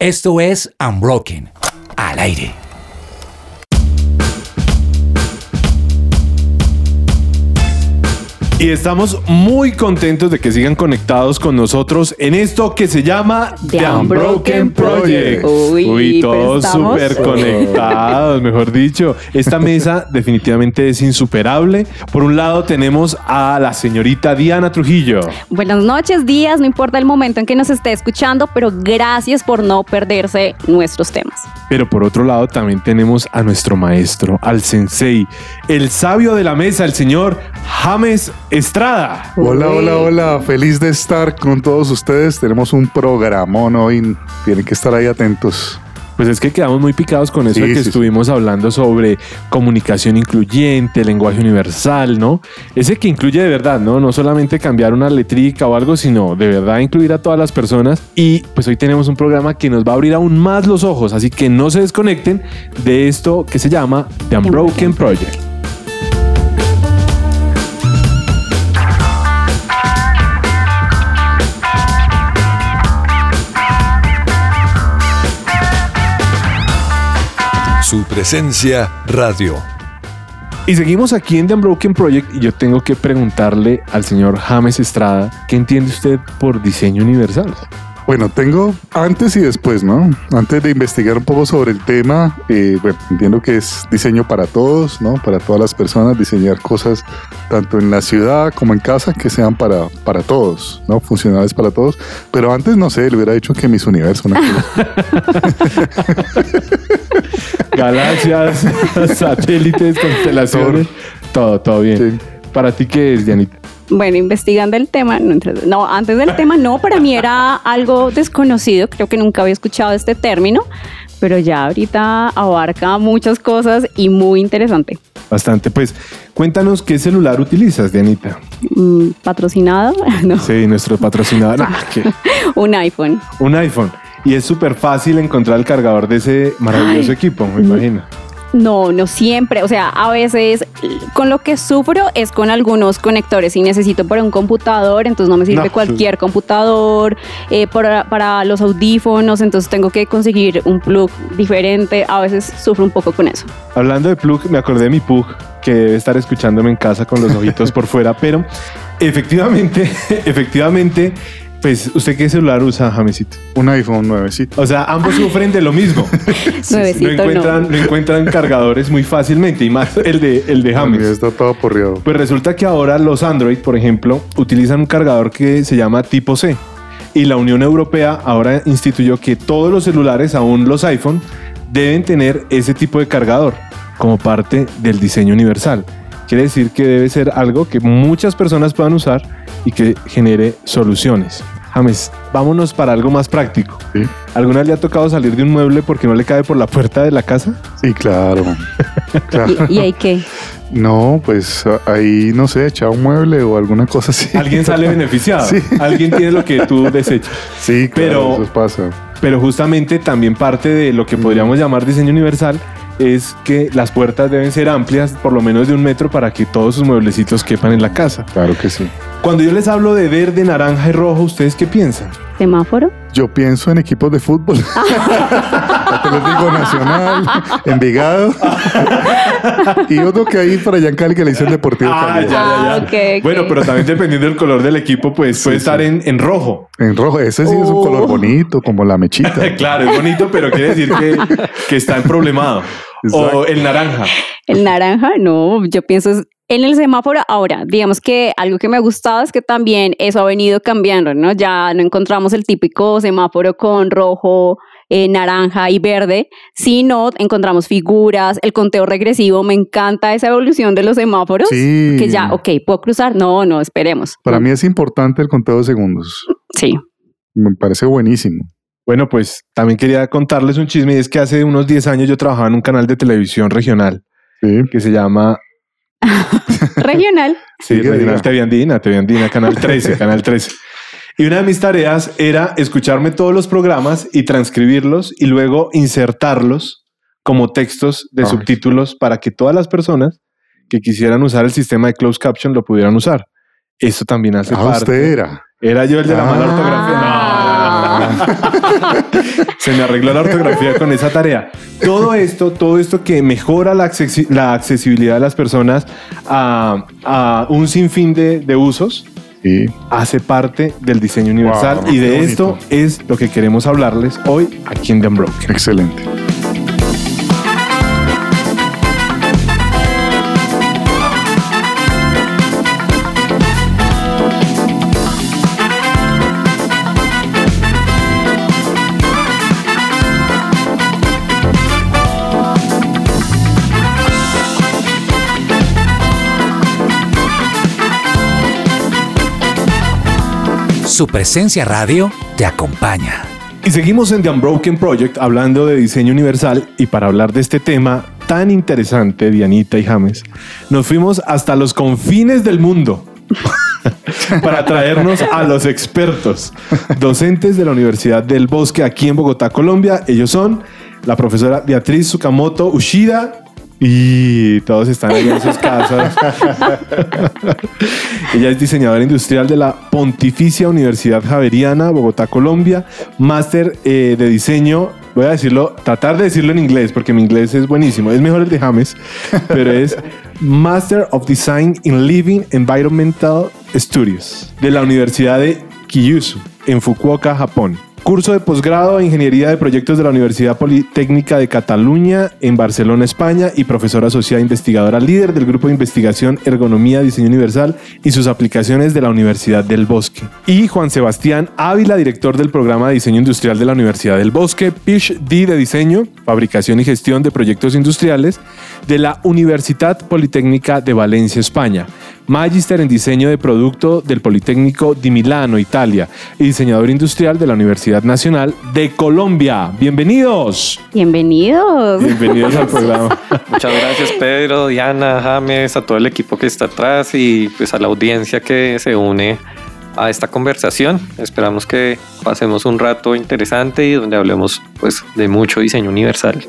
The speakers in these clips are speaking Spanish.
Esto es Unbroken, al aire. Y estamos muy contentos de que sigan conectados con nosotros en esto que se llama The Unbroken Project. Uy, Uy, todos súper conectados, mejor dicho. Esta mesa definitivamente es insuperable. Por un lado tenemos a la señorita Diana Trujillo. Buenas noches, días, no importa el momento en que nos esté escuchando, pero gracias por no perderse nuestros temas. Pero por otro lado también tenemos a nuestro maestro, al sensei, el sabio de la mesa, el señor James Estrada. Hola, hola, hola. Feliz de estar con todos ustedes. Tenemos un programón hoy. Tienen que estar ahí atentos. Pues es que quedamos muy picados con eso Sí, de que sí, sí. estuvimos hablando sobre comunicación incluyente, lenguaje universal, ¿no? Ese que incluye de verdad, ¿no? No solamente cambiar una letrica o algo, sino de verdad incluir a todas las personas. Y pues hoy tenemos un programa que nos va a abrir aún más los ojos, así que no se desconecten de esto que se llama The Unbroken Project. Su presencia radio. Y seguimos aquí en The Unbroken Project y yo tengo que preguntarle al señor James Estrada, ¿qué entiende usted por diseño universal? Bueno, tengo antes y después, ¿no? Antes de investigar un poco sobre el tema, eh, bueno, entiendo que es diseño para todos, ¿no? Para todas las personas, diseñar cosas tanto en la ciudad como en casa que sean para, para todos, ¿no? Funcionales para todos. Pero antes, no sé, le hubiera dicho que mis universos, ¿no? Galaxias, satélites, constelaciones, todo, todo bien. Sí. ¿Para ti qué es, Dianita? Bueno, investigando el tema, no, no, antes del tema no, para mí era algo desconocido, creo que nunca había escuchado este término, pero ya ahorita abarca muchas cosas y muy interesante. Bastante. Pues cuéntanos qué celular utilizas, Dianita. Mm, patrocinado, no, Sí, nuestro patrocinador. Ah, ¿qué? un iPhone. Un iPhone. Y es súper fácil encontrar el cargador de ese maravilloso Ay. equipo, me imagino. No, no siempre. O sea, a veces con lo que sufro es con algunos conectores. Si necesito para un computador, entonces no me sirve No. cualquier computador. eh, para, para los audífonos, entonces tengo que conseguir un plug diferente. A veces sufro un poco con eso. Hablando de plug, me acordé de mi pug que debe estar escuchándome en casa con los ojitos por fuera, pero efectivamente, efectivamente, pues, ¿usted qué celular usa, Jamesito? Un iPhone nuevecito. O sea, ambos sufren de lo mismo. Nuevecito, no encuentran, no. no encuentran cargadores muy fácilmente y más el de, el de James. está todo aporreado. Pues resulta que ahora los Android, por ejemplo, utilizan un cargador que se llama tipo C. Y la Unión Europea ahora instituyó que todos los celulares, aún los iPhone, deben tener ese tipo de cargador como parte del diseño universal. Quiere decir que debe ser algo que muchas personas puedan usar y que genere soluciones. James, vámonos para algo más práctico. Sí, ¿Alguna vez le ha tocado salir de un mueble porque no le cabe por la puerta de la casa? sí claro. claro. ¿Y, y hay qué? No, pues ahí no sé, echar un mueble o alguna cosa así. Alguien sale beneficiado. Sí. Alguien tiene lo que tú desechas. Sí, claro, Pero- eso pasa. Pero justamente también parte de lo que podríamos llamar diseño universal es que las puertas deben ser amplias, por lo menos de un metro, para que todos sus mueblecitos quepan en la casa. Claro que sí. Cuando yo les hablo de verde, naranja y rojo, ¿ustedes qué piensan? ¿Semáforo? Yo pienso en equipos de fútbol. Atlético Nacional, Envigado. y otro que hay para allá en Cali que le dicen Deportivo Ah, Cali. ya, ya, Ah, ya. Bueno, pero también dependiendo del color del equipo, pues puede Sí, estar sí. En, en rojo. En rojo, ese sí es un Oh. color bonito, como la mechita. claro, es bonito, pero quiere decir que, que está en problemado. O Exacto. el naranja. El naranja, no, yo pienso es- en el semáforo. Ahora, digamos que algo que me ha gustado es que también eso ha venido cambiando, ¿no? Ya no encontramos el típico semáforo con rojo, eh, naranja y verde, sino encontramos figuras, el conteo regresivo. Me encanta esa evolución de los semáforos. Sí. Que ya, ok, ¿puedo cruzar? No, no, esperemos. Para mí es importante el conteo de segundos. Sí. Me parece buenísimo. Bueno, pues también quería contarles un chisme y es que hace unos 10 años yo trabajaba en un canal de televisión regional Sí. que se llama Regional. Sí, Regional diga. TV Andina, TV Andina, Canal 13, Canal 13. Y una de mis tareas era escucharme todos los programas y transcribirlos y luego insertarlos como textos de Ay. subtítulos para que todas las personas que quisieran usar el sistema de closed caption lo pudieran usar. Eso también hace Ah, parte. usted era. Era yo el de la mala Ah. ortografía. No. Se me arregló la ortografía con esa tarea. Todo esto, todo esto que mejora la, accesi- la accesibilidad de las personas a, a un sinfín de, de usos, Sí. hace parte del diseño universal. Wow, y de esto es lo que queremos hablarles hoy aquí en The Unbroken. Excelente. Su presencia radio te acompaña. Y seguimos en The Unbroken Project hablando de diseño universal y para hablar de este tema tan interesante, Dianita y James, nos fuimos hasta los confines del mundo para traernos a los expertos, docentes de la Universidad del Bosque aquí en Bogotá, Colombia. Ellos son la profesora Beatriz Sukamoto Ushida y todos están ahí en sus casas. Ella es diseñadora industrial de la Pontificia Universidad Javeriana, Bogotá, Colombia. Máster eh, de diseño, voy a decirlo, tratar de decirlo en inglés, porque mi inglés es buenísimo. Es mejor el de James, pero es Master of Design in Living Environmental Studios de la Universidad de Kyushu, en Fukuoka, Japón. Curso de posgrado en Ingeniería de Proyectos de la Universidad Politécnica de Cataluña en Barcelona, España y profesora asociada investigadora líder del Grupo de Investigación Ergonomía Diseño Universal y sus aplicaciones de la Universidad del Bosque. Y Juan Sebastián Ávila, director del programa de Diseño Industrial de la Universidad del Bosque, PhD de Diseño, Fabricación y Gestión de Proyectos Industriales de la Universidad Politécnica de Valencia, España. Magister en Diseño de Producto del Politécnico di Milano, Italia, y diseñador industrial de la Universidad Nacional de Colombia. Bienvenidos. Bienvenidos. Bienvenidos al programa. Muchas gracias Pedro, Diana, James, a todo el equipo que está atrás y pues a la audiencia que se une a esta conversación. Esperamos que pasemos un rato interesante y donde hablemos pues de mucho diseño universal.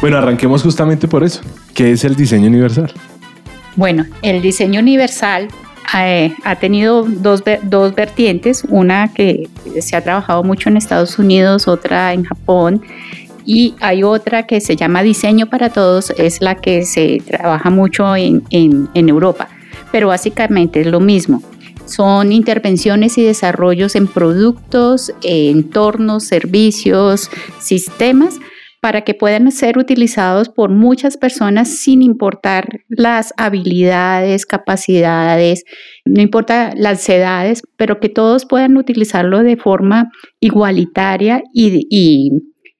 Bueno, arranquemos justamente por eso. ¿Qué es el diseño universal? Bueno, el diseño universal eh, ha tenido dos, dos vertientes, una que se ha trabajado mucho en Estados Unidos, otra en Japón, y hay otra que se llama diseño para todos, es la que se trabaja mucho en, en- en Europa, pero básicamente es lo mismo. Son intervenciones y desarrollos en productos, entornos, servicios, sistemas para que puedan ser utilizados por muchas personas sin importar las habilidades, capacidades, no importa las edades, pero que todos puedan utilizarlo de forma igualitaria y, y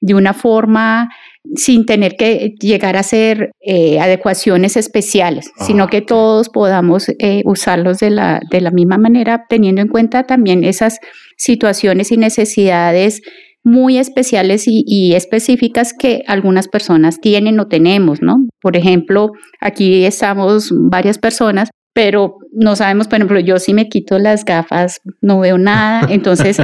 de una forma sin tener que llegar a hacer eh, adecuaciones especiales, sino que todos podamos eh, usarlos de la, de la misma manera, teniendo en cuenta también esas situaciones y necesidades muy especiales y, y, específicas que algunas personas tienen o tenemos, ¿no? Por ejemplo, aquí estamos varias personas, pero no sabemos, por ejemplo, yo si me quito las gafas no veo nada, entonces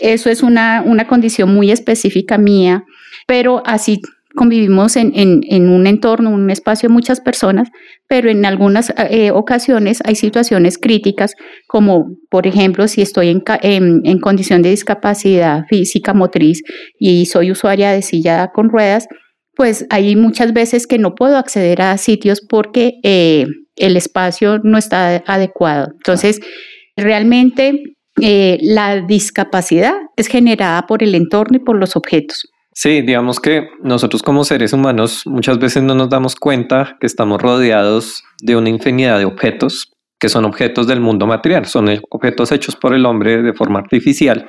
eso es una, una condición muy específica mía, pero así convivimos en, en, un entorno, un espacio de muchas personas, pero en algunas eh, ocasiones hay situaciones críticas, como por ejemplo si estoy en, condición de discapacidad física motriz y soy usuaria de silla con ruedas, pues hay muchas veces que no puedo acceder a sitios porque eh, el espacio no está adecuado. Entonces, realmente eh, la discapacidad es generada por el entorno y por los objetos. Sí, digamos que nosotros como seres humanos muchas veces no nos damos cuenta que estamos rodeados de una infinidad de objetos que son objetos del mundo material, son objetos hechos por el hombre de forma artificial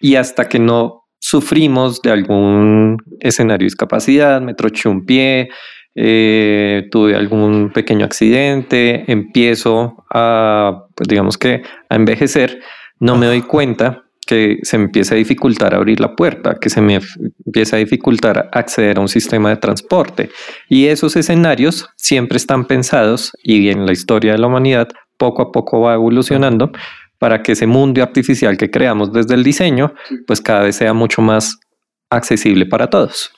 y hasta que no sufrimos de algún escenario de discapacidad, me troché un pie, eh, tuve algún pequeño accidente, empiezo a, pues digamos que a envejecer, no me doy cuenta que se me empieza a dificultar abrir la puerta, que se me empieza a dificultar acceder a un sistema de transporte. Y esos escenarios siempre están pensados y en la historia de la humanidad poco a poco va evolucionando para que ese mundo artificial que creamos desde el diseño, pues cada vez sea mucho más accesible para todos.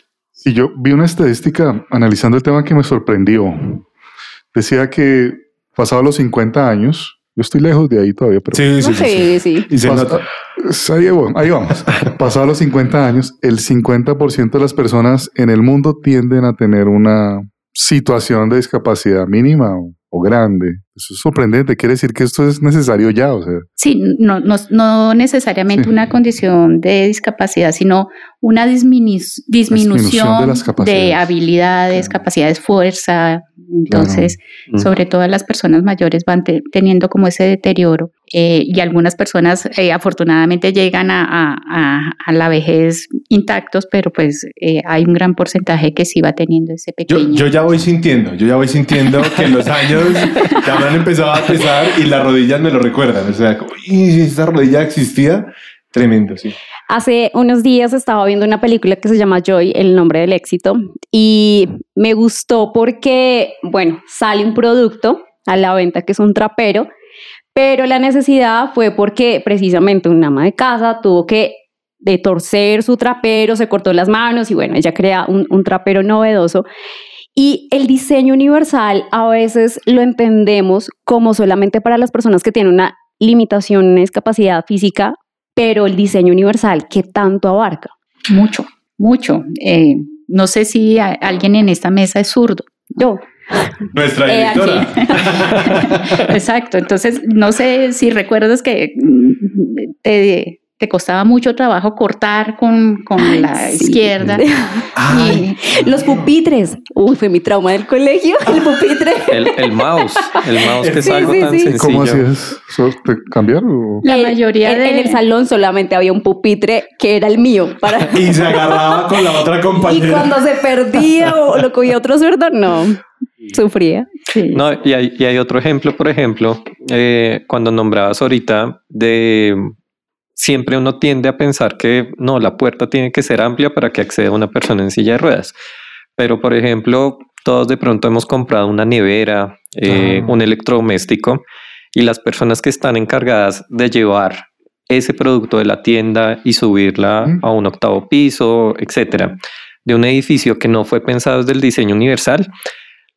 Y yo vi una estadística analizando el tema que me sorprendió. Decía que pasado los 50 años, yo estoy lejos de ahí todavía, pero sí, sí, sí, sí. Y se Pas nota. Ahí, vamos, ahí vamos. Pasados los 50 años, el 50% de las personas en el mundo tienden a tener una situación de discapacidad mínima o, o grande. Eso es sorprendente. Quiere decir que esto es necesario ya. O sea, Sí, no, no, no necesariamente Sí. una condición de discapacidad, sino una disminu- disminución, disminución de las de, capacidades. habilidades, Claro. capacidades, fuerza. Entonces, Mm. sobre todo las personas mayores van te- teniendo como ese deterioro eh, y algunas personas eh, afortunadamente llegan a, a- a- a la vejez intactos, pero pues eh, hay un gran porcentaje que sí va teniendo ese pequeño. yo ya voy sintiendo, yo ya voy sintiendo que los años ya me han empezado a pesar y las rodillas me lo recuerdan. O sea, como, "Y si esa rodilla existía, tremendo, sí. Hace unos días estaba viendo una película que se llama Joy, el nombre del éxito, y me gustó porque, bueno, sale un producto a la venta que es un trapero, pero la necesidad fue porque precisamente una ama de casa tuvo que de torcer su trapero, se cortó las manos y bueno, ella crea un, un trapero novedoso. Y el diseño universal a veces lo entendemos como solamente para las personas que tienen una limitación, discapacidad física, pero el diseño universal, ¿qué tanto abarca? Mucho, mucho. Eh, no sé si alguien en esta mesa es zurdo. Yo, Nuestra Eh, directora. Exacto. Entonces, no sé si recuerdas que mm, te, te costaba mucho trabajo cortar con, con la sí. izquierda. Ay, Y- los pupitres. Uy, fue mi trauma del colegio, el pupitre. El, el mouse, el mouse que es Sí, algo sí, tan sí. sencillo. ¿Cómo hacías? ¿Eso ¿Te cambiaron? La mayoría en, de- en el salón solamente había un pupitre que era el mío. Para... y se agarraba con la otra Y compañera. cuando se perdía o lo cogía otro zurdo, no, sufría. Sí. No, y hay, y hay otro ejemplo, por ejemplo, eh, cuando nombrabas ahorita de siempre uno tiende a pensar que no, la puerta tiene que ser amplia para que acceda una persona en silla de ruedas. Pero, por ejemplo, todos de pronto hemos comprado una nevera, eh, Ah. un electrodoméstico, y las personas que están encargadas de llevar ese producto de la tienda y subirla Mm. a un octavo piso, etcétera, de un edificio que no fue pensado desde el diseño universal,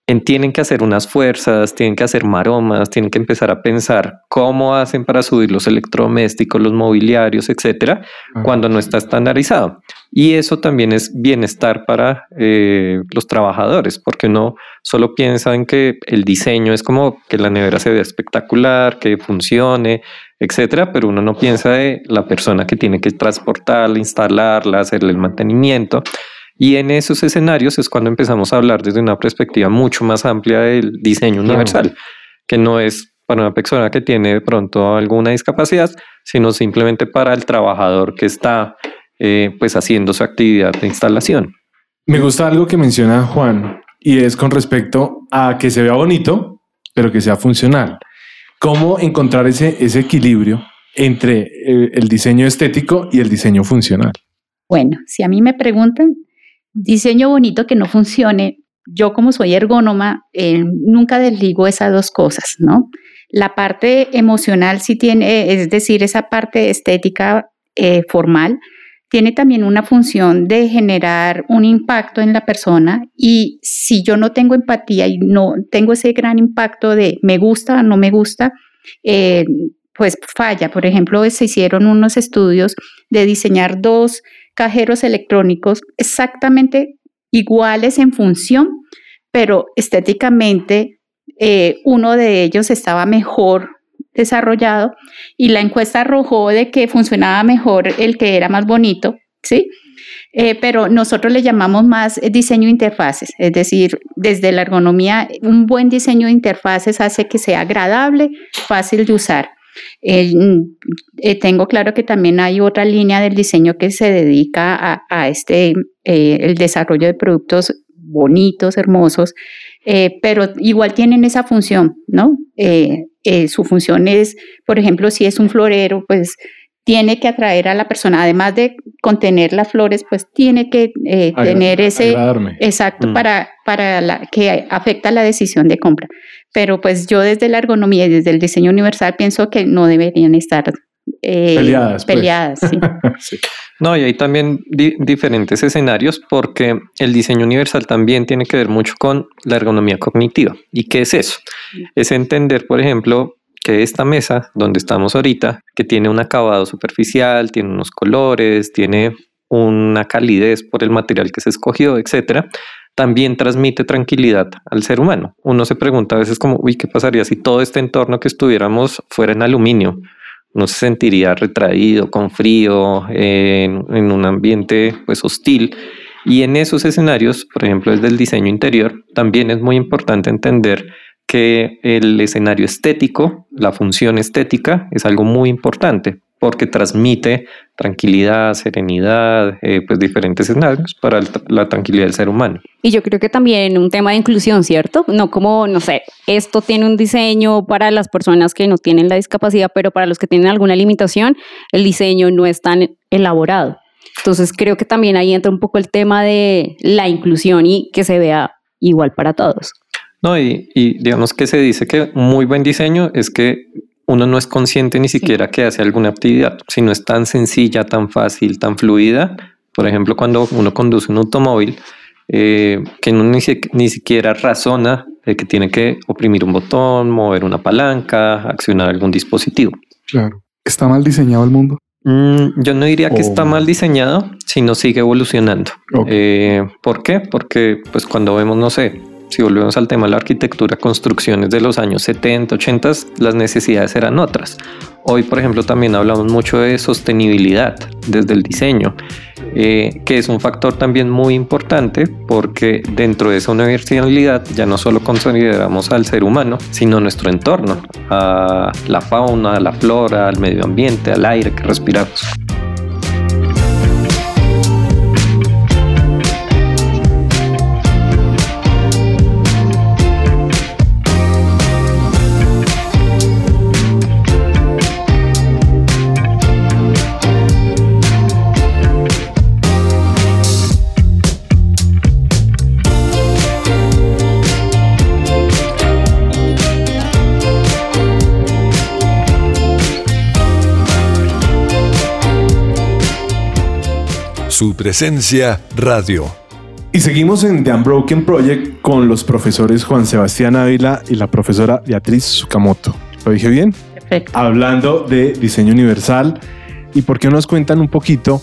en- tienen que hacer unas fuerzas, tienen que hacer maromas, tienen que empezar a pensar cómo hacen para subir los electrodomésticos, los mobiliarios, etcétera, cuando no está estandarizado. Y eso también es bienestar para eh, los trabajadores, porque uno solo piensa en que el diseño es como que la nevera se vea espectacular, que funcione, etcétera, pero uno no piensa de la persona que tiene que transportarla, instalarla, hacerle el mantenimiento. Y en esos escenarios es cuando empezamos a hablar desde una perspectiva mucho más amplia del diseño Claro. universal, que no es para una persona que tiene de pronto alguna discapacidad, sino simplemente para el trabajador que está eh, pues haciendo su actividad de instalación. Me gusta algo que menciona Juan y es con respecto a que se vea bonito, pero que sea funcional. ¿Cómo encontrar ese, ese equilibrio entre eh, el diseño estético y el diseño funcional? Bueno, si a mí me preguntan, diseño bonito que no funcione, yo como soy ergónoma, eh, nunca desligo esas dos cosas, ¿no? La parte emocional sí tiene, es decir, esa parte estética eh, formal, tiene también una función de generar un impacto en la persona y si yo no tengo empatía y no tengo ese gran impacto de me gusta o no me gusta, eh, pues falla. Por ejemplo, se hicieron unos estudios de diseñar dos cajeros electrónicos exactamente iguales en función, pero estéticamente eh, uno de ellos estaba mejor desarrollado y la encuesta arrojó de que funcionaba mejor el que era más bonito, ¿sí? Eh, pero nosotros le llamamos más eh, diseño de interfaces, es decir, desde la ergonomía, un buen diseño de interfaces hace que sea agradable, fácil de usar. Eh, mm, eh, tengo claro que también hay otra línea del diseño que se dedica a, a este, eh, el desarrollo de productos bonitos, hermosos, pero igual tienen esa función, ¿no? Su función es, por ejemplo, si es un florero, pues tiene que atraer a la persona, además de contener las flores, pues tiene que eh, Agra- tener ese, agradarme. exacto, Mm. para, para la que afecta la decisión de compra. Pero pues yo desde la ergonomía y desde el diseño universal pienso que no deberían estar eh, Peleadas, pues. peleadas, sí. Sí. No, y hay también di- diferentes escenarios porque el diseño universal también tiene que ver mucho con la ergonomía cognitiva. ¿Y qué es eso? Es entender, por ejemplo, que esta mesa donde estamos ahorita, que tiene un acabado superficial, tiene unos colores, tiene una calidez por el material que se escogió, etcétera, también transmite tranquilidad al ser humano. Uno se pregunta a veces como, uy, ¿qué pasaría si todo este entorno que estuviéramos fuera en aluminio? No se sentiría retraído, con frío, en, un ambiente pues hostil. Y en esos escenarios, por ejemplo, desde el diseño interior, también es muy importante entender que el escenario estético, la función estética, es algo muy importante porque transmite tranquilidad, serenidad, eh, pues diferentes escenarios para la tranquilidad del ser humano. Y yo creo que también un tema de inclusión, ¿cierto? No como, no sé, esto tiene un diseño para las personas que no tienen la discapacidad, pero para los que tienen alguna limitación, el diseño no es tan elaborado. Entonces creo que también ahí entra un poco el tema de la inclusión y que se vea igual para todos. No, y, y digamos que se dice que muy buen diseño es que uno no es consciente ni siquiera que hace alguna actividad, si no es tan sencilla, tan fácil, tan fluida. Por ejemplo, cuando uno conduce un automóvil, eh, que uno ni, ni, siquiera razona de que tiene que oprimir un botón, mover una palanca, accionar algún dispositivo. Claro. ¿Está mal diseñado el mundo? Mm, yo no diría que está mal diseñado, sino sigue evolucionando. Eh, ¿Por qué? Porque pues cuando vemos, no sé, si volvemos al tema de la arquitectura, construcciones de los años 70, 80, las necesidades eran otras. Hoy, por ejemplo, también hablamos mucho de sostenibilidad desde el diseño, eh, que es un factor también muy importante porque dentro de esa universalidad ya no solo consideramos al ser humano, sino nuestro entorno, a la fauna, a la flora, al medio ambiente, al aire que respiramos. Su presencia radio. Y seguimos en The Unbroken Project con los profesores Juan Sebastián Ávila y la profesora Beatriz Sukamoto. ¿Lo dije bien? Perfecto. Hablando de diseño universal. ¿Y por qué nos cuentan un poquito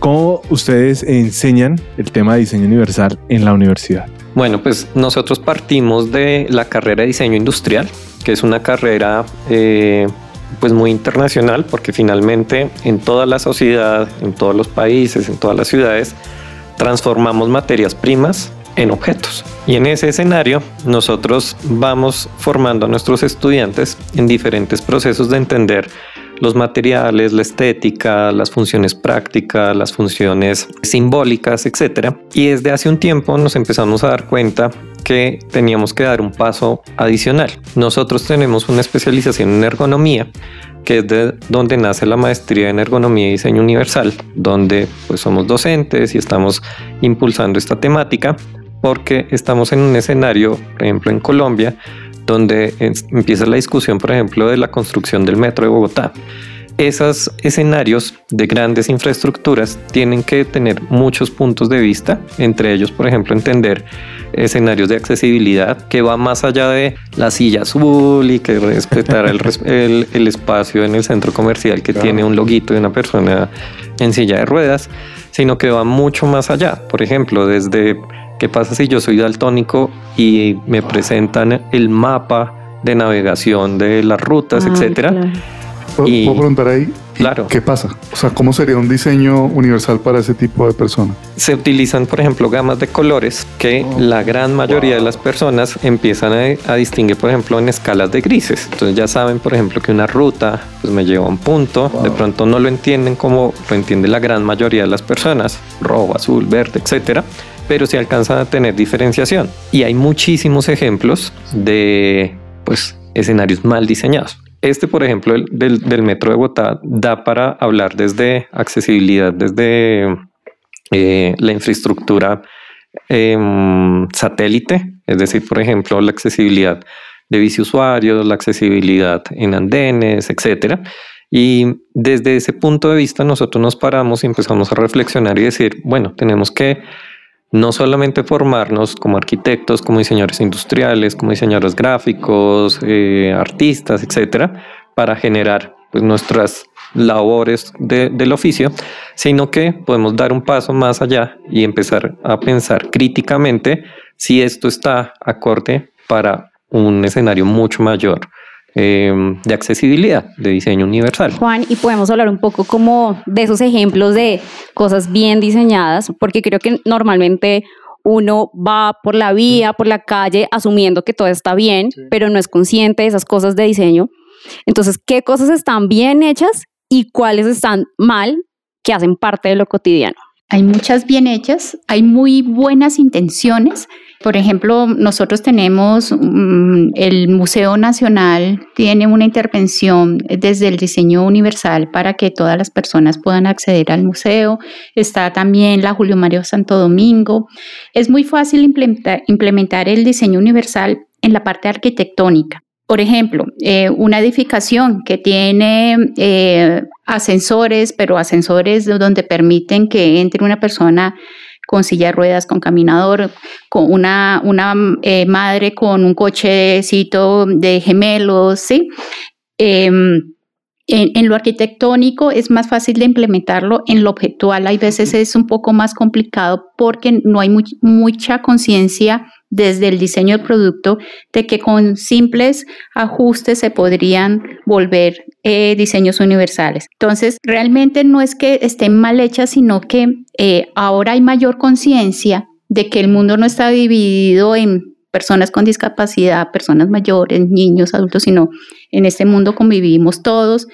cómo ustedes enseñan el tema de diseño universal en la universidad? Bueno, pues nosotros partimos de la carrera de diseño industrial, que es una carrera eh, pues muy internacional porque finalmente en toda la sociedad, en todos los países, en todas las ciudades, transformamos materias primas en objetos. Y en ese escenario nosotros vamos formando a nuestros estudiantes en diferentes procesos de entender los materiales, la estética, las funciones prácticas, las funciones simbólicas, etc. Y desde hace un tiempo nos empezamos a dar cuenta que teníamos que dar un paso adicional. Nosotros tenemos una especialización en ergonomía que es de donde nace la maestría en ergonomía y diseño universal, donde pues somos docentes y estamos impulsando esta temática porque estamos en un escenario, por ejemplo en Colombia, donde empieza la discusión, por ejemplo, de la construcción del metro de Bogotá. Esos escenarios de grandes infraestructuras tienen que tener muchos puntos de vista, entre ellos, por ejemplo, entender escenarios de accesibilidad que va más allá de la silla azul y que respetar el, el, espacio en el centro comercial que tiene un loguito de una persona en silla de ruedas, sino que va mucho más allá. Por ejemplo, desde ¿Qué pasa si yo soy daltónico y me presentan el mapa de navegación de las rutas, etcétera? ¿Puedo, preguntar ahí? Claro. ¿Qué pasa? O sea, ¿cómo sería un diseño universal para ese tipo de personas? Se utilizan, por ejemplo, gamas de colores que oh, la gran mayoría de las personas empiezan a, distinguir, por ejemplo, en escalas de grises. Entonces ya saben, por ejemplo, que una ruta pues, me lleva a un punto. De pronto no lo entienden como lo entiende la gran mayoría de las personas. Rojo, azul, verde, etcétera pero se alcanzan a tener diferenciación. Y hay muchísimos ejemplos de pues, escenarios mal diseñados. Este, por ejemplo, del, metro de Bogotá, da para hablar desde accesibilidad, desde eh, la infraestructura em, satélite, es decir, por ejemplo, la accesibilidad de biciusuarios, la accesibilidad en andenes, etcétera. Y desde ese punto de vista nosotros nos paramos y empezamos a reflexionar y decir, bueno, tenemos que no solamente formarnos como arquitectos, como diseñadores industriales, como diseñadores gráficos, eh, artistas, etcétera, para generar pues, nuestras labores del oficio, sino que podemos dar un paso más allá y empezar a pensar críticamente si esto está acorde para un escenario mucho mayor eh, de accesibilidad, de diseño universal. Juan, y podemos hablar un poco como de esos ejemplos de cosas bien diseñadas, porque creo que normalmente uno va por la vía, por la calle, asumiendo que todo está bien, pero no es consciente de esas cosas de diseño. Entonces, ¿qué cosas están bien hechas y cuáles están mal que hacen parte de lo cotidiano? Hay muchas bien hechas, hay muy buenas intenciones. Por ejemplo, nosotros tenemos mm, el Museo Nacional, tiene una intervención desde el diseño universal para que todas las personas puedan acceder al museo. Está también la Julio Mario Santo Domingo. Es muy fácil implementar, el diseño universal en la parte arquitectónica. Por ejemplo, eh, una edificación que tiene eh, ascensores, pero ascensores donde permiten que entre una persona con silla de ruedas, con caminador, con una, una eh, madre con un cochecito de gemelos, ¿sí? Em, en, lo arquitectónico es más fácil de implementarlo, en lo objetual hay veces es un poco más complicado porque no hay mucha conciencia desde el diseño del producto de que con simples ajustes se podrían volver eh, diseños universales. Entonces, realmente no es que estén mal hechas, sino que eh, ahora hay mayor conciencia de que el mundo no está dividido en personas con discapacidad, personas mayores, niños, adultos, sino en este mundo convivimos todos.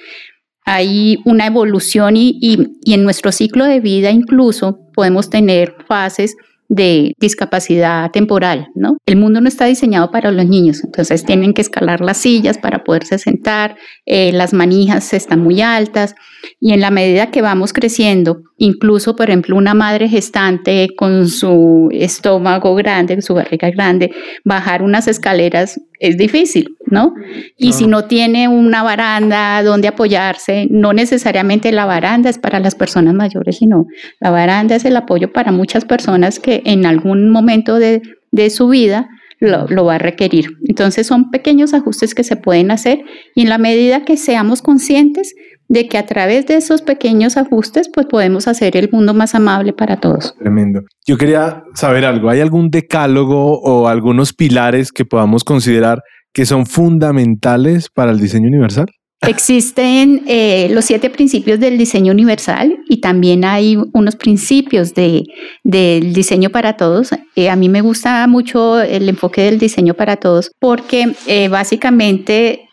Hay una evolución y, y en nuestro ciclo de vida incluso podemos tener fases de discapacidad temporal, ¿no? El mundo no está diseñado para los niños, entonces tienen que escalar las sillas para poderse sentar, eh, las manijas están muy altas y en la medida que vamos creciendo, incluso por ejemplo una madre gestante con su estómago grande, su barriga grande, bajar unas escaleras es difícil, ¿no? Y si no tiene una baranda donde apoyarse, no necesariamente la baranda es para las personas mayores, sino la baranda es el apoyo para muchas personas que en algún momento de, su vida lo, lo, va a requerir. Entonces son pequeños ajustes que se pueden hacer y en la medida que seamos conscientes de que a través de esos pequeños ajustes pues podemos hacer el mundo más amable para todos. Tremendo. Yo quería saber algo, ¿hay algún decálogo o algunos pilares que podamos considerar que son fundamentales para el diseño universal? Existen eh, los siete principios del diseño universal y también hay unos principios de, del diseño para todos. Eh, a mí me gusta mucho el enfoque del diseño para todos porque eh, básicamente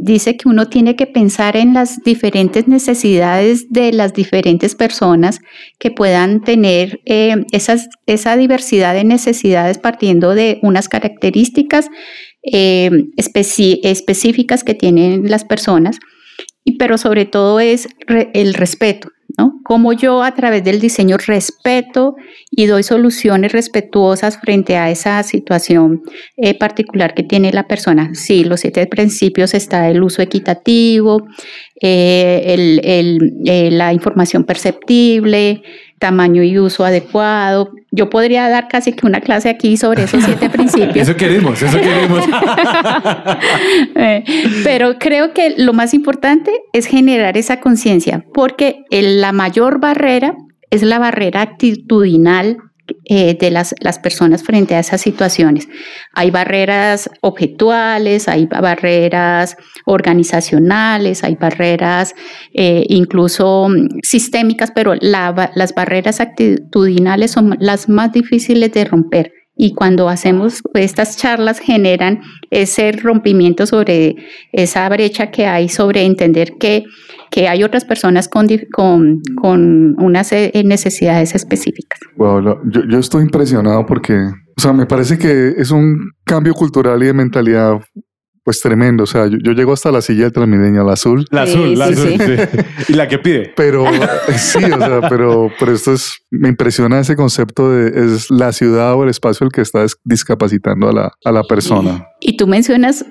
dice que uno tiene que pensar en las diferentes necesidades de las diferentes personas que puedan tener esas, esa diversidad de necesidades partiendo de unas características eh, específicas que tienen las personas, y, pero sobre todo es el respeto, ¿no? Cómo yo a través del diseño respeto y doy soluciones respetuosas frente a esa situación eh, particular que tiene la persona. Sí, los siete principios está el uso equitativo, eh, la información perceptible, tamaño y uso adecuado. Yo podría dar casi que una clase aquí sobre esos siete principios. Eso queremos, eso queremos. Eh, pero creo que lo más importante es generar esa conciencia, porque la mayor barrera es la barrera actitudinal eh, de las, las, personas frente a esas situaciones. Hay barreras objetuales, hay barreras organizacionales, hay barreras eh, incluso mm, sistémicas, pero las barreras actitudinales son las más difíciles de romper. Y cuando hacemos estas charlas generan ese rompimiento sobre esa brecha que hay sobre entender que que hay otras personas con, con, con unas eh, necesidades específicas. yo, yo estoy impresionado porque, o sea, me parece que es un cambio cultural y de mentalidad pues tremendo, o sea, yo, llego hasta la silla del Transmilenio, la azul. La azul, la azul, sí. Y la que pide. Pero sí, o sea, pero, pero esto es, me impresiona ese concepto de es la ciudad o el espacio el que está discapacitando a la, a la persona. Y tú mencionas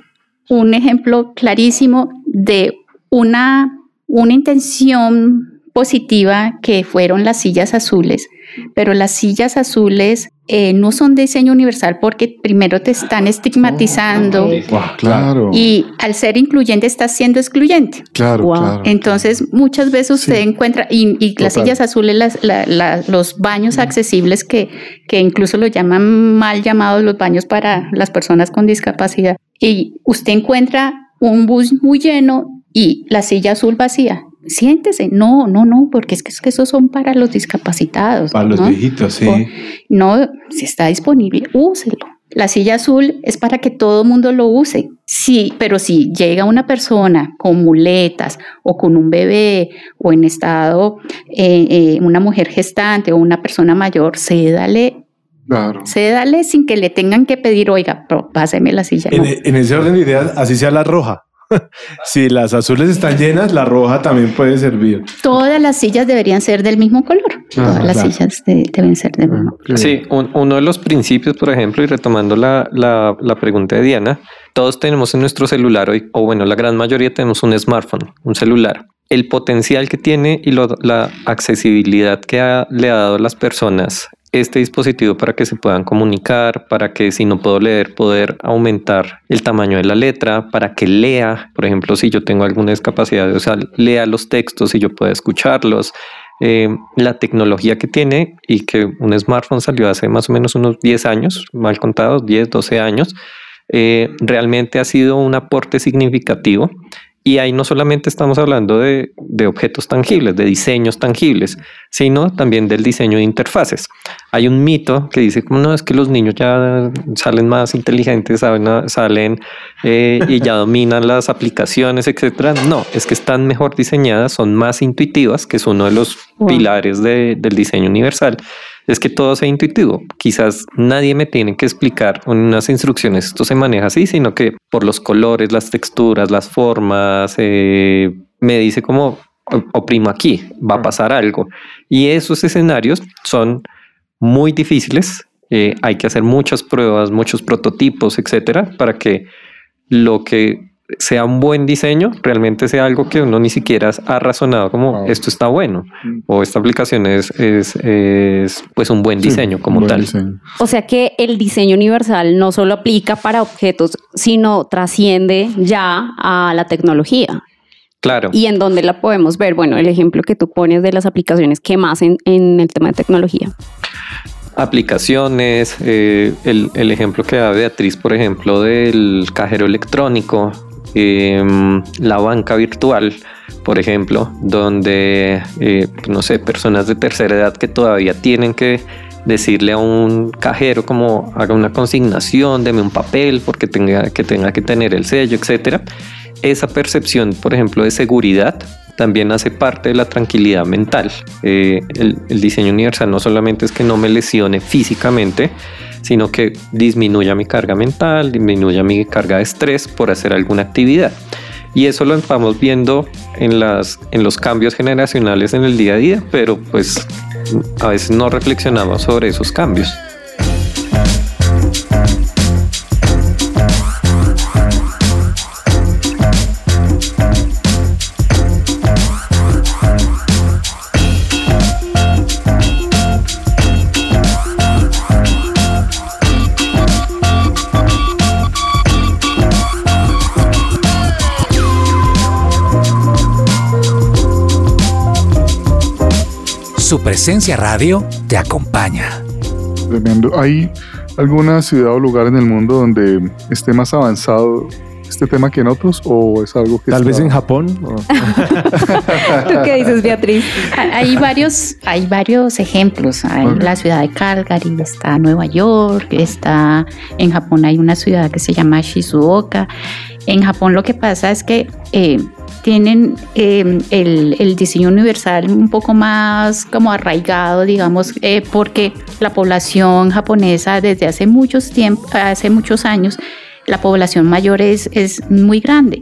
un ejemplo clarísimo de una una intención positiva que fueron las sillas azules, pero las sillas azules eh, no son de diseño universal porque primero te están estigmatizando Claro. y al ser incluyente estás siendo excluyente. claro, Wow. claro. Entonces, muchas veces usted encuentra, y, y las sillas azules, las- la- la- los baños accesibles que, que incluso lo llaman mal llamados los baños para las personas con discapacidad. Y usted encuentra un bus muy lleno y la silla azul vacía. Siéntese. No, no, no, porque es que, es que esos son para los discapacitados. Para los viejitos, sí. No, si está disponible, úselo. La silla azul es para que todo el mundo lo use. Sí, pero si llega una persona con muletas o con un bebé o en estado, eh, eh, una mujer gestante o una persona mayor, cédale, Claro. cédale sin que le tengan que pedir, oiga, pero páseme la silla. En, No. en ese orden de ideas, así sea la roja. si las azules están llenas, la roja también puede servir. Todas las sillas deberían ser del mismo color. Todas las claro. sillas de- deben ser del mismo Ok. Sí, un- uno de los principios, por ejemplo, y retomando la, la- la pregunta de Diana, todos tenemos en nuestro celular hoy, o bueno, la gran mayoría tenemos un smartphone, un celular. El potencial que tiene y lo- la accesibilidad que ha- le ha dado a las personas este dispositivo para que se puedan comunicar, para que si no puedo leer, poder aumentar el tamaño de la letra, para que lea, por ejemplo, si yo tengo alguna discapacidad, o sea, lea los textos y yo pueda escucharlos, eh, la tecnología que tiene y que un smartphone salió hace más o menos unos 10 años, mal contados, 10, 12 años, eh, realmente ha sido un aporte significativo. Y ahí no solamente estamos hablando de, de objetos tangibles, de diseños tangibles, sino también del diseño de interfaces. Hay un mito que dice, como no, es que los niños ya salen más inteligentes, saben, salen eh, y ya dominan las aplicaciones, etcétera. No, es que están mejor diseñadas, son más intuitivas, que es uno de los Wow. pilares de- del diseño universal. Es que todo sea intuitivo. Quizás nadie me tiene que explicar unas instrucciones, esto se maneja así, sino que por los colores, las texturas, las formas, eh, me dice como "O- oprimo aquí, va a pasar algo. Y esos escenarios son muy difíciles. eh, hay que hacer muchas pruebas, muchos prototipos, etcétera, para que lo que sea un buen diseño realmente sea algo que uno ni siquiera ha razonado como Wow. esto está bueno o esta aplicación es, es, es, pues un buen Sí, diseño como buen tal. diseño. O sea que el diseño universal no solo aplica para objetos, sino trasciende ya a la tecnología. Claro. ¿Y en dónde la podemos ver? Bueno, el ejemplo que tú pones de las aplicaciones que más en, en el tema de tecnología. aplicaciones, eh, el, el ejemplo que da Beatriz, por ejemplo, del cajero electrónico, em, la banca virtual, por ejemplo, donde, eh, no sé, personas de tercera edad que todavía tienen que decirle a un cajero como haga una consignación, deme un papel porque tenga que, tenga que tener el sello, etcétera. Esa percepción, por ejemplo, de seguridad también hace parte de la tranquilidad mental. Eh, el, el diseño universal no solamente es que no me lesione físicamente, sino que disminuya mi carga mental, disminuya mi carga de estrés por hacer alguna actividad. Y eso lo vamos viendo en, las, en los cambios generacionales en el día a día, pero pues a veces no reflexionamos sobre esos cambios. Su presencia radio te acompaña. Tremendo. ¿Hay alguna ciudad o lugar en el mundo donde esté más avanzado este tema que en otros? ¿O es algo que Tal está- vez en Japón. o- ¿Tú qué dices, Beatriz? Hay varios, hay varios ejemplos. Hay la ciudad de Calgary, está Nueva York, está en Japón hay una ciudad que se llama Shizuoka. En Japón lo que pasa es que eh, tienen eh, el, el diseño universal un poco más como arraigado, digamos, eh, porque la población japonesa desde hace muchos tiempos, hace muchos años, la población mayor es, es muy grande.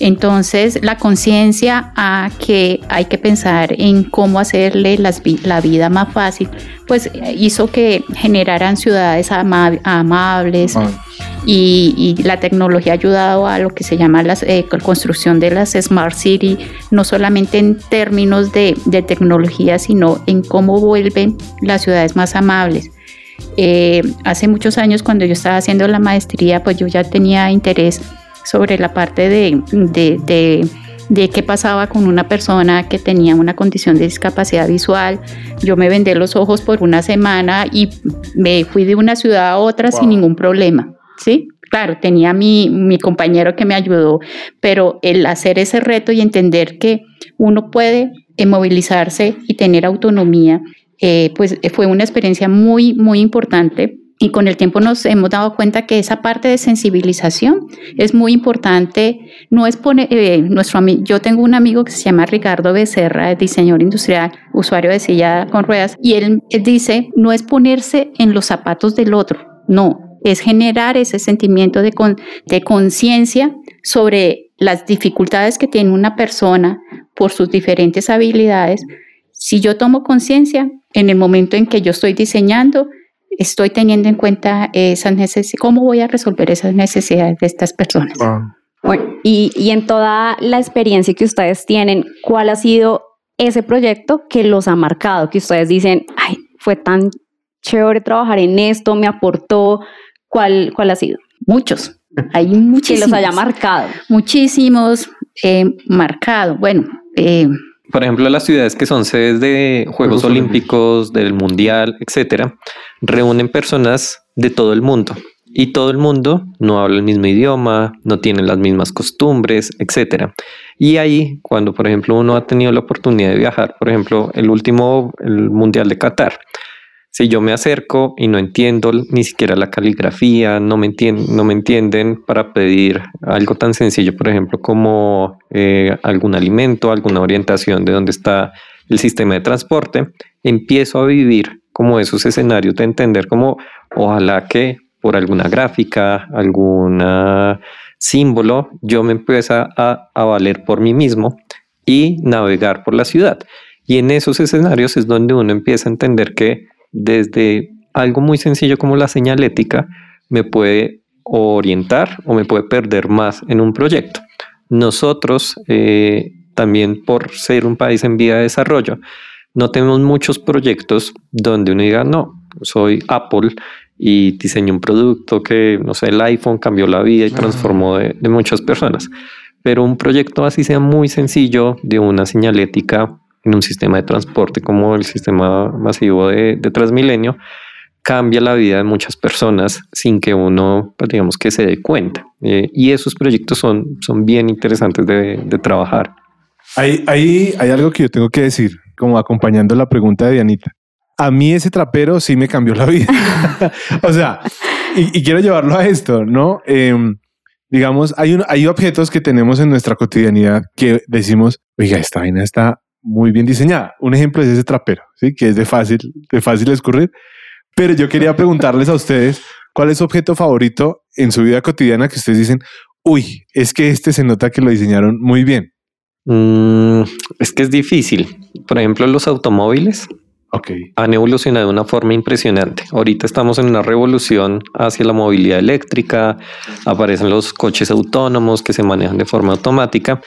Entonces, la conciencia a que hay que pensar en cómo hacerle las la vida más fácil, pues eh, hizo que generaran ciudades ama- amables Ah, y, y la tecnología ha ayudado a lo que se llama la construcción de las Smart City, no solamente en términos de, de tecnología, sino en cómo vuelven las ciudades más amables. Eh, hace muchos años cuando yo estaba haciendo la maestría, pues yo ya tenía interés sobre la parte de, de, de, qué pasaba con una persona que tenía una condición de discapacidad visual. Yo me vendé los ojos por una semana y me fui de una ciudad a otra sin ningún problema, ¿sí? Claro, tenía mi, mi compañero que me ayudó, pero el hacer ese reto y entender que uno puede movilizarse y tener autonomía, eh, pues fue una experiencia muy, muy importante y con el tiempo nos hemos dado cuenta que esa parte de sensibilización es muy importante. No es poner, eh, nuestro yo tengo un amigo que se llama Ricardo Becerra, diseñador industrial, usuario de silla con ruedas, y él, dice, no es ponerse en los zapatos del otro, no, es generar ese sentimiento de, de conciencia sobre las dificultades que tiene una persona por sus diferentes habilidades. Si yo tomo conciencia en el momento en que yo estoy diseñando, estoy teniendo en cuenta esas necesidades, cómo voy a resolver esas necesidades de estas personas. Bueno, y, y en toda la experiencia que ustedes tienen, ¿cuál ha sido ese proyecto que los ha marcado? Que ustedes dicen, ay, fue tan chévere trabajar en esto, me aportó. ¿Cuál, cuál ha sido? Muchos. Hay muchísimos. Que los haya marcado. Muchísimos eh, marcado. Bueno, eh, por ejemplo, las ciudades que son sedes de Juegos, Olímpicos, del Mundial, etcétera, reúnen personas de todo el mundo y todo el mundo no habla el mismo idioma, no tiene las mismas costumbres, etcétera. Y ahí, cuando por ejemplo uno ha tenido la oportunidad de viajar, por ejemplo, el último, el Mundial de Qatar, si yo me acerco y no entiendo ni siquiera la caligrafía, no me, entienden, para pedir algo tan sencillo, por ejemplo, como eh, algún alimento, alguna orientación de dónde está el sistema de transporte, empiezo a vivir como esos escenarios de entender como ojalá que por alguna gráfica, algún símbolo, yo me empieza a, a valer por mí mismo y navegar por la ciudad. Y en esos escenarios es donde uno empieza a entender que desde algo muy sencillo como la señalética me puede orientar o me puede perder más en un proyecto. Nosotros, eh, también por ser un país en vía de desarrollo, no tenemos muchos proyectos donde uno diga, no, soy Apple y diseño un producto que, no sé, el iPhone cambió la vida y transformó de, de muchas personas. Pero un proyecto así sea muy sencillo de una señalética en un sistema de transporte como el sistema masivo de, de Transmilenio, cambia la vida de muchas personas sin que uno, pues, digamos, que se dé cuenta. Eh, y esos proyectos son, son bien interesantes de, de trabajar. Hay, hay, hay algo que yo tengo que decir, como acompañando la pregunta de Dianita. A mí ese trapero sí me cambió la vida. o sea, y, quiero llevarlo a esto, ¿no? Em, digamos, hay, un, hay objetos que tenemos en nuestra cotidianidad que decimos, oiga, esta vaina está muy bien diseñada. Un ejemplo es ese trapero, ¿sí? que es de fácil, de fácil escurrir. Pero yo quería preguntarles a ustedes cuál es su objeto favorito en su vida cotidiana que ustedes dicen, uy, es que este se nota que lo diseñaron muy bien. Mm, es que es difícil. Por ejemplo, los automóviles okay. han evolucionado de una forma impresionante. Ahorita estamos en una revolución hacia la movilidad eléctrica, aparecen los coches autónomos que se manejan de forma automática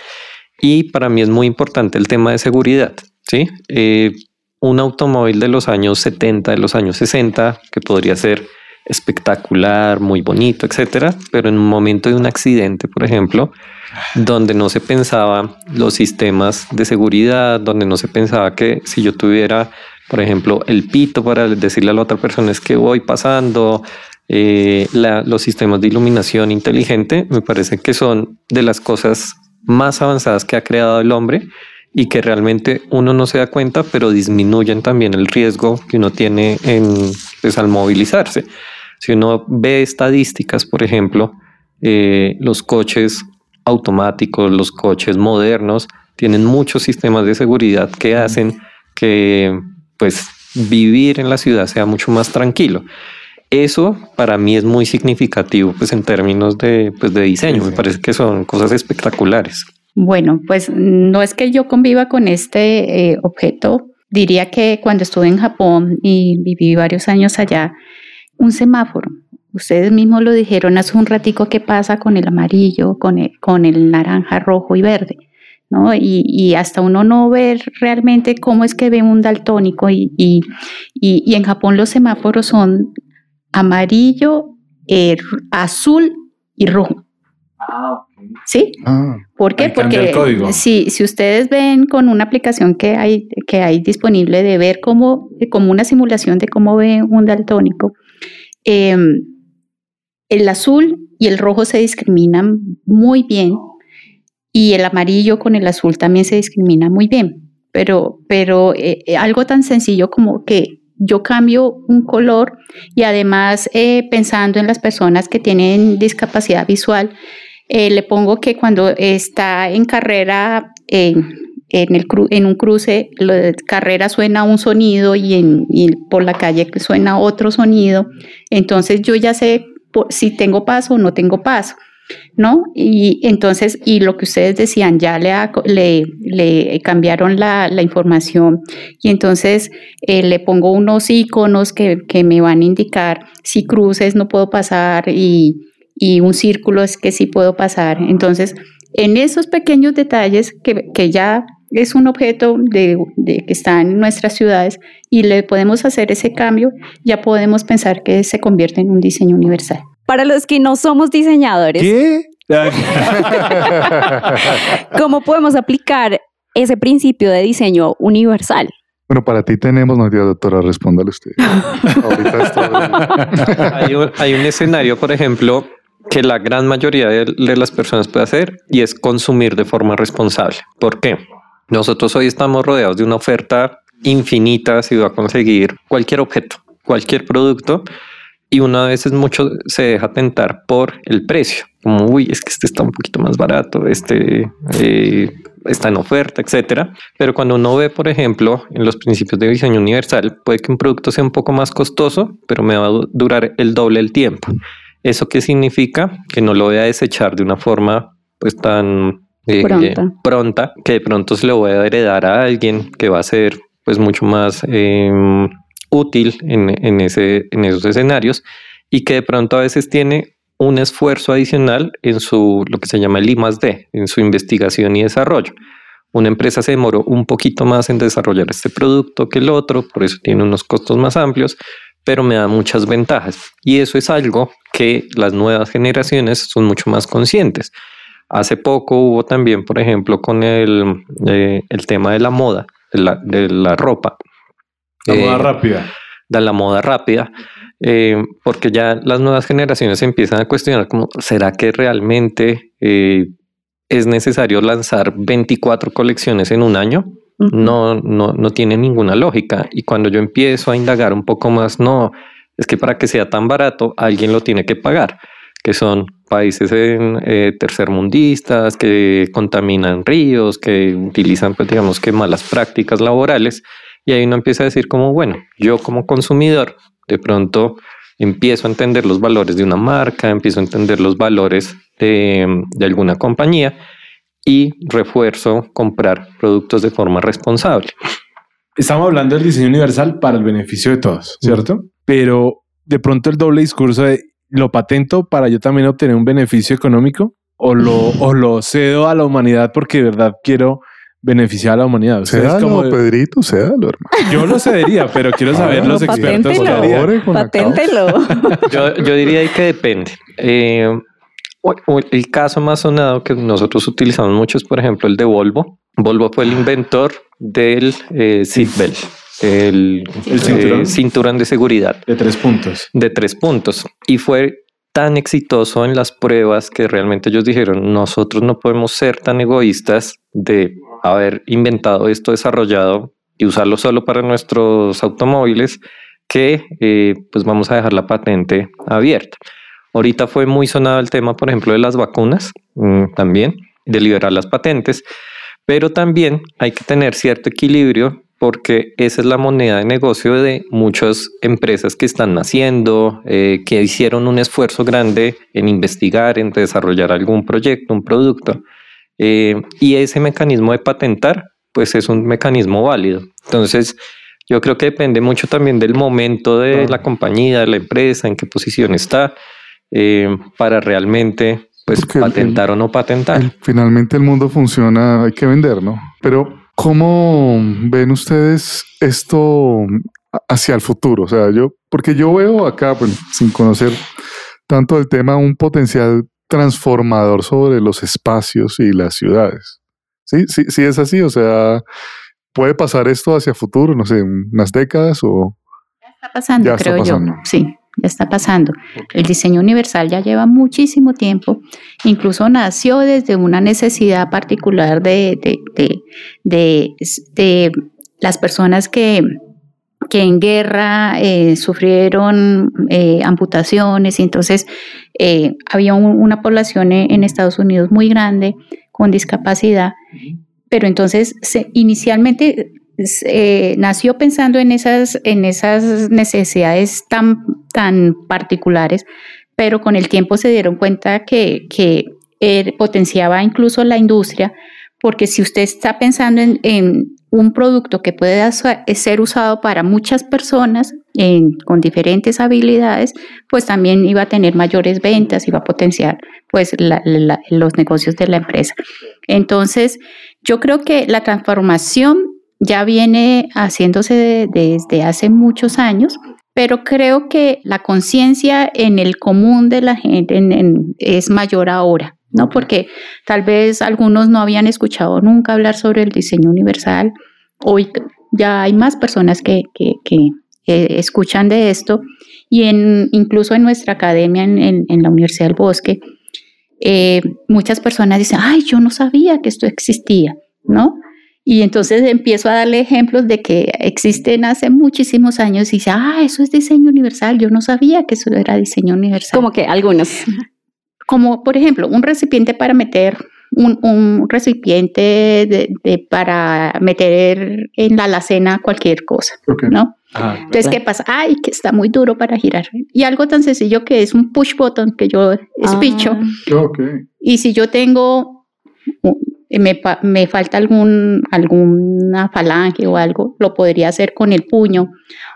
y para mí es muy importante el tema de seguridad. ¿sí? Eh, un automóvil de los años 70, de los años 60, que podría ser espectacular, muy bonito, etcétera, pero en un momento de un accidente, por ejemplo, donde no se pensaba los sistemas de seguridad, donde no se pensaba que si yo tuviera, por ejemplo, el pito para decirle a la otra persona es que voy pasando, eh, los sistemas de iluminación inteligente, me parece que son de las cosas más avanzadas que ha creado el hombre y que realmente uno no se da cuenta, pero disminuyen también el riesgo que uno tiene en, pues, al movilizarse. Si uno ve estadísticas, por ejemplo, eh, los coches automáticos, los coches modernos, tienen muchos sistemas de seguridad que hacen que pues vivir en la ciudad sea mucho más tranquilo. Eso para mí es muy significativo pues en términos de, pues, de diseño. Me parece que son cosas espectaculares. Bueno, pues no es que yo conviva con este eh, objeto. Diría que cuando estuve en Japón y viví varios años allá, un semáforo. Ustedes mismos lo dijeron hace un ratico qué pasa con el amarillo, con el, con el naranja, rojo y verde. ¿no? Y, y, hasta uno no ver realmente cómo es que ve un daltónico y, y, y en Japón los semáforos son amarillo, eh, azul y rojo. ¿Sí? Ah, ¿Por qué? Porque código. si, si ustedes ven con una aplicación que hay, que hay disponible de ver cómo, como una simulación de cómo ve un daltónico, eh, el azul y el rojo se discriminan muy bien y el amarillo con el azul también se discrimina muy bien. Pero, pero eh, eh, algo tan sencillo como que yo cambio un color y además eh, pensando en las personas que tienen discapacidad visual, eh, le pongo que cuando está en carrera, en, en, un cruce, lo de carrera suena un sonido y, en, por la calle suena otro sonido. Entonces yo ya sé si tengo paso o no tengo paso. ¿No? Y entonces, y lo que ustedes decían, ya le, le cambiaron la, la información y entonces eh, le pongo unos iconos que, que me van a indicar si cruces no puedo pasar y, y un círculo es que sí puedo pasar. Entonces, en esos pequeños detalles que, que ya es un objeto de, de que está en nuestras ciudades y le podemos hacer ese cambio, ya podemos pensar que se convierte en un diseño universal. Para los que no somos diseñadores, ¿Qué? ¿cómo podemos aplicar ese principio de diseño universal? Bueno, para ti tenemos, no, Dios, doctora, respóndale usted. Ahorita está. hay, un, hay un escenario, por ejemplo, que la gran mayoría de, de las personas puede hacer y es consumir de forma responsable. ¿Por qué? Nosotros hoy estamos rodeados de una oferta infinita si va a conseguir cualquier objeto, cualquier producto y una vez es mucho se deja tentar por el precio. Como, uy, es que este está un poquito más barato, este eh, está en oferta, etcétera. Pero cuando uno ve, por ejemplo, en los principios de diseño universal, puede que un producto sea un poco más costoso, pero me va a du- durar el doble el tiempo. ¿Eso qué significa? Que no lo voy a desechar de una forma pues tan eh, Pronta. pronta, que de pronto se lo voy a heredar a alguien que va a ser pues mucho más eh, útil en, en, ese, en esos escenarios y que de pronto a veces tiene un esfuerzo adicional en su lo que se llama el I más D, en su investigación y desarrollo. Una empresa se demoró un poquito más en desarrollar este producto que el otro, por eso tiene unos costos más amplios, pero me da muchas ventajas. Y eso es algo que las nuevas generaciones son mucho más conscientes. Hace poco hubo también, por ejemplo, con el, eh, el tema de la moda, de la, de la ropa. La moda Eh, rápida. de la moda rápida, eh, porque ya las nuevas generaciones empiezan a cuestionar como, ¿será que realmente eh, es necesario lanzar 24 colecciones en un año? No, no, no tiene ninguna lógica. Y cuando yo empiezo a indagar un poco más, no, es que para que sea tan barato, alguien lo tiene que pagar, que son países en, eh, tercermundistas, que contaminan ríos, que utilizan, pues, digamos que malas prácticas laborales. Y ahí uno empieza a decir como, bueno, yo como consumidor, de pronto empiezo a entender los valores de una marca, empiezo a entender los valores de, de alguna compañía y refuerzo comprar productos de forma responsable. Estamos hablando del diseño universal para el beneficio de todos, ¿cierto? Pero de pronto el doble discurso de lo patento para yo también obtener un beneficio económico o lo, o lo cedo a la humanidad porque de verdad quiero beneficiar a la humanidad. Séalo, como de- Pedrito, séalo, hermano. yo lo cediría, pero quiero saber Ah, los expertos paténtelo. Paténtelo. Yo, yo diría ahí que depende. Eh, el caso más sonado que nosotros utilizamos mucho es, por ejemplo, el de Volvo. Volvo fue el inventor del eh, seatbelt, el, El cinturón. eh, cinturón de seguridad De tres puntos. de tres puntos. Y fue tan exitoso en las pruebas que realmente ellos dijeron, nosotros no podemos ser tan egoístas de haber inventado esto, desarrollado y usarlo solo para nuestros automóviles, que eh, pues vamos a dejar la patente abierta. Ahorita fue muy sonado el tema, por ejemplo, de las vacunas mm, también, de liberar las patentes, pero también hay que tener cierto equilibrio porque esa es la moneda de negocio de muchas empresas que están naciendo, eh, que hicieron un esfuerzo grande en investigar, en desarrollar algún proyecto, un producto. Eh, y ese mecanismo de patentar, pues es un mecanismo válido. Entonces, yo creo que depende mucho también del momento de la compañía, de la empresa, en qué posición está, eh, para realmente pues Porque el- patentar o no patentar. El- finalmente el mundo funciona, hay que vender, ¿no? Pero, ¿cómo ven ustedes esto hacia el futuro? O sea, yo, porque yo veo acá, bueno, sin conocer tanto el tema, un potencial transformador sobre los espacios y las ciudades. Sí, sí, sí es así, o sea, puede pasar esto hacia futuro, no sé, unas décadas o... está pasando, Ya está creo pasando. yo. Sí, ya está pasando. El diseño universal ya lleva muchísimo tiempo. Incluso nació desde una necesidad particular de, de, de- de las personas que, que en guerra eh, sufrieron eh, amputaciones y entonces eh, había un- una población en en Estados Unidos muy grande con discapacidad, pero entonces inicialmente nació pensando en esas, en esas necesidades tan, tan particulares, pero con el tiempo se dieron cuenta que, eh, potenciaba incluso la industria, porque si usted está pensando en, un producto que puede sa- ser usado para muchas personas con diferentes habilidades, pues también iba a tener mayores ventas, iba a potenciar pues los negocios de la empresa. Entonces, yo creo que la transformación ya viene haciéndose de- desde hace muchos años, pero creo que la conciencia en el común de la gente en- en- es mayor ahora, ¿no? Porque tal vez algunos no habían escuchado nunca hablar sobre el diseño universal. Hoy ya hay más personas que, que- que, eh, escuchan de esto y en, incluso en nuestra academia en, en- en la Universidad del Bosque, eh, muchas personas dicen, ay, yo no sabía que esto existía, ¿no? Y entonces empiezo a darle ejemplos de que existen hace muchísimos años y dice, ah, eso es diseño universal, yo no sabía que eso era diseño universal. Como que algunos. Como, por ejemplo, un recipiente para meter, un, un recipiente de, de- para meter en la alacena cualquier cosa, Ok. ¿no? Ah, Entonces, ¿qué pasa? Ay, que está muy duro para girar. Y algo tan sencillo que es un push button que yo espicho. Ah. Y si yo tengo, u- me, me falta algún, alguna falange o algo, lo podría hacer con el puño.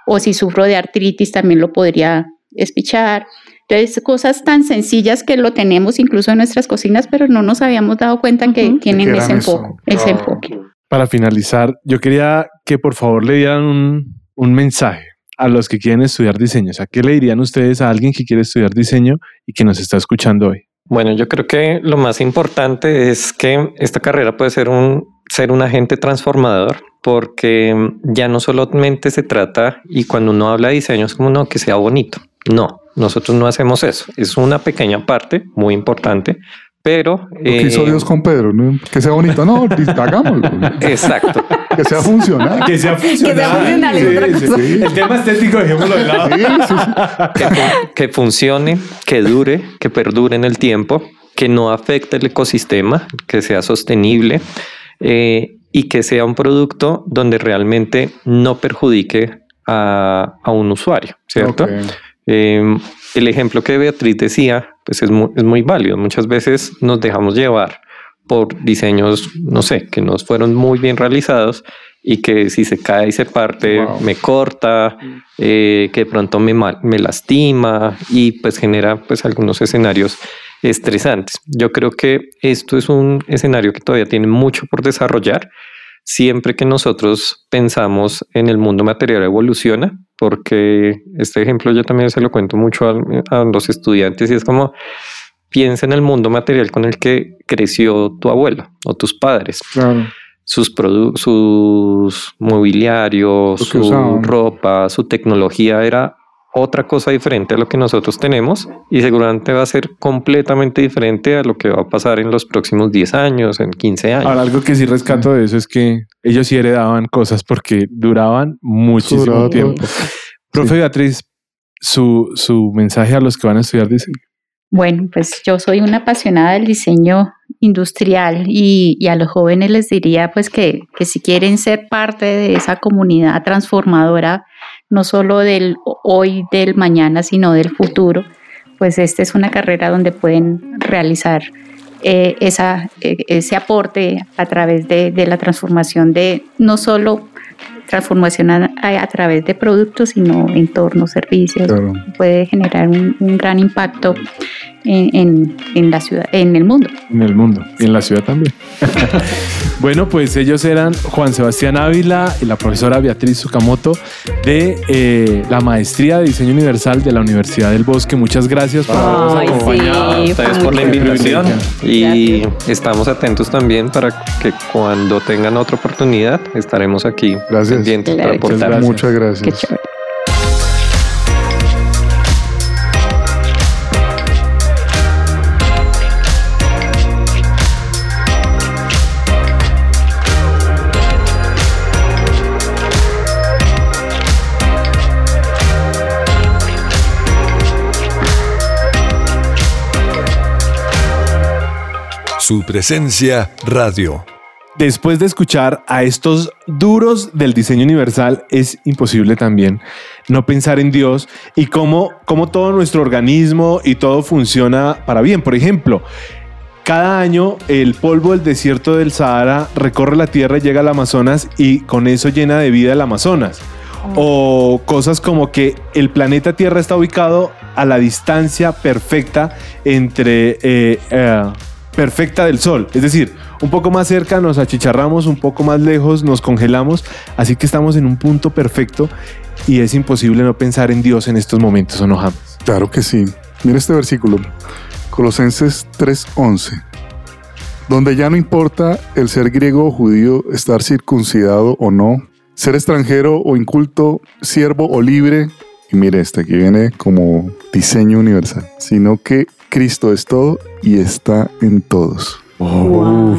O si sufro de artritis, también lo podría espichar. Entonces, cosas tan sencillas que lo tenemos incluso en nuestras cocinas, pero no nos habíamos dado cuenta que Ujú. tienen Que ese eran eso. enfoque. Ese Ah, enfoque. Para finalizar, yo quería que por favor le dieran un, un mensaje a los que quieren estudiar diseño. O sea, ¿qué le dirían ustedes a alguien que quiere estudiar diseño y que nos está escuchando hoy? Bueno, yo creo que lo más importante es que esta carrera puede ser un, ser un agente transformador porque ya no solamente se trata, y cuando uno habla de diseño es como no, que sea bonito. No, nosotros no hacemos eso. Es una pequeña parte muy importante, pero... Lo que hizo eh, Dios con Pedro, ¿no? Que sea bonito, no, hagámoslo. Exacto. Que sea funcional. Que sea funcional. funcional Sí, cosa. sí. El tema estético, dejémoslo de lado. Sí, sí, sí. que, que funcione, que dure, que perdure en el tiempo, que no afecte el ecosistema, que sea sostenible eh, y que sea un producto donde realmente no perjudique a, a un usuario, ¿cierto? Eh, el ejemplo que Beatriz decía, pues es muy, es muy válido. Muchas veces nos dejamos llevar por diseños, no sé, que nos fueron muy bien realizados y que si se cae y se parte, Wow. me corta, eh, que de pronto me, me lastima y pues genera pues algunos escenarios estresantes. Yo creo que esto es un escenario que todavía tiene mucho por desarrollar. Siempre que nosotros pensamos en el mundo material evoluciona, porque este ejemplo yo también se lo cuento mucho a, a los estudiantes y es como piensa en el mundo material con el que creció tu abuelo o tus padres Claro. sus sus mobiliarios, su usaban. ropa, su tecnología era otra cosa diferente a lo que nosotros tenemos y seguramente va a ser completamente diferente a lo que va a pasar en los próximos 10 años, en 15 años. Ahora, algo que sí rescato de eso es que ellos sí heredaban cosas porque duraban muchísimo tiempo. todo. Profe Beatriz, su, su mensaje a los que van a estudiar diseño. Bueno, pues yo soy una apasionada del diseño industrial y, y a los jóvenes les diría pues que, que si quieren ser parte de esa comunidad transformadora, no solo del hoy, del mañana, sino del futuro, pues esta es una carrera donde pueden realizar eh, esa, eh, ese aporte a través de, de la transformación de no solo transformación a, a través de productos, sino entornos, servicios, Claro. puede generar un, un gran impacto en, en- en la ciudad, en el mundo. En el mundo y en la ciudad también. bueno, pues ellos eran Juan Sebastián Ávila y la profesora Beatriz Sukamoto de eh, la maestría de diseño universal de la Universidad del Bosque. Muchas gracias por habernos Ay, acompañado. sí, Ustedes por la invitación y estamos atentos también para que cuando tengan otra oportunidad estaremos aquí Gracias. pendientes Claro para aportar. Gracias. Muchas Qué gracias. Su presencia radio. Después de escuchar a estos duros del diseño universal, es imposible también no pensar en Dios y cómo, cómo todo nuestro organismo y todo funciona para bien. Por ejemplo, cada año el polvo del desierto del Sahara recorre la Tierra y llega al Amazonas y con eso llena de vida el Amazonas. O cosas como que el planeta Tierra está ubicado a la distancia perfecta entre eh, eh, perfecta del Sol. Es decir, un poco más cerca nos achicharramos, un poco más lejos nos congelamos. Así que estamos en un punto perfecto y es imposible no pensar en Dios en estos momentos, ¿o no, James? Claro que sí. Mira este versículo, Colosenses 3:11, donde ya no importa el ser griego o judío, estar circuncidado o no, ser extranjero o inculto, siervo o libre. Y mire, este aquí viene como diseño universal, sino que Cristo es todo y está en todos. Wow.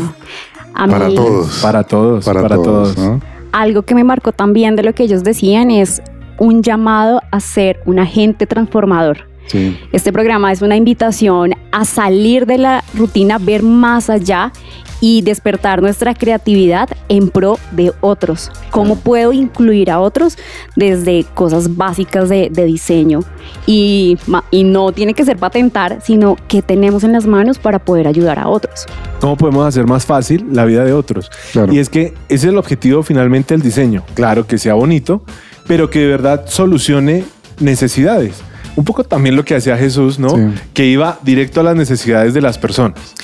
Para todos. Para todos, Para, para, todos. todos. ¿no? algo que me marcó también de lo que ellos decían es un llamado a ser un agente transformador. Sí. Este programa es una invitación a salir de la rutina, ver más allá y despertar nuestra creatividad en pro de otros. ¿Cómo puedo incluir a otros desde cosas básicas de, de diseño? Y, y no tiene que ser patentar, sino que tenemos en las manos para poder ayudar a otros. ¿Cómo podemos hacer más fácil la vida de otros? Claro. Y es que ese es el objetivo finalmente del diseño. Claro que sea bonito, pero que de verdad solucione necesidades. Un poco también lo que hacía Jesús, ¿no? Sí. Que iba directo a las necesidades de las personas.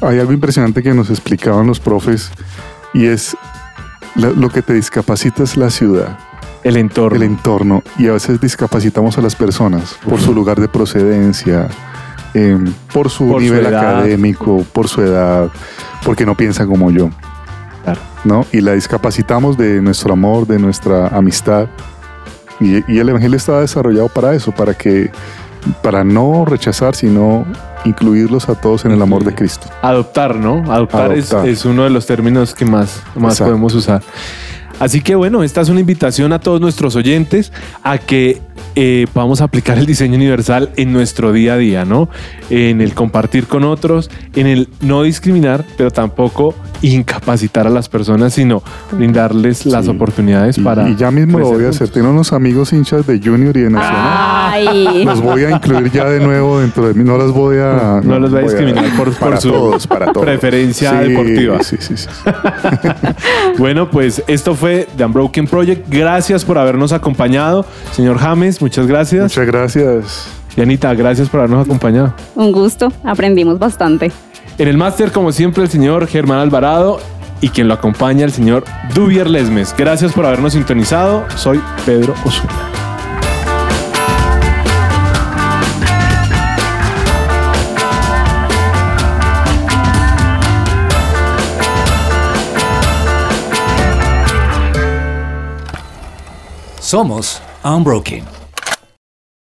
Hay algo impresionante que nos explicaban los profes y es lo que te discapacita es la ciudad, El entorno. el entorno y a veces discapacitamos a las personas por su lugar de procedencia, em, por su Por nivel académico, por su edad, porque no piensa como yo. Claro. ¿no? Y la discapacitamos de nuestro amor, de nuestra amistad. Y, y el Evangelio está desarrollado para eso, para que, para no rechazar, sino incluirlos a todos en el amor de Cristo. Adoptar, ¿no? Adoptar, es- uno de los términos que más, más Exacto. podemos usar. Así que bueno, esta es una invitación a todos nuestros oyentes a que eh, podamos aplicar el diseño universal en nuestro día a día, ¿no? En el compartir con otros, en el no discriminar, pero tampoco incapacitar a las personas, sino brindarles las Sí. oportunidades Y, para... y ya mismo lo voy a hacer. Tengo unos amigos hinchas de Junior y de Nacional. Ay, Los voy a incluir ya de nuevo dentro de mí. No las voy a. No los va a discriminar por- por para su todos, para todos. preferencia Sí, deportiva. Sí, sí, sí. Bueno, pues esto fue The Unbroken Project. Gracias por habernos acompañado. Señor James, muchas gracias. Muchas gracias. Y Anita, gracias por habernos acompañado. un gusto, aprendimos bastante. En el máster, como siempre, el señor Germán Alvarado y quien lo acompaña, el señor Dubier Lesmes. Gracias por habernos sintonizado. Soy Pedro Osuna. Somos Unbroken.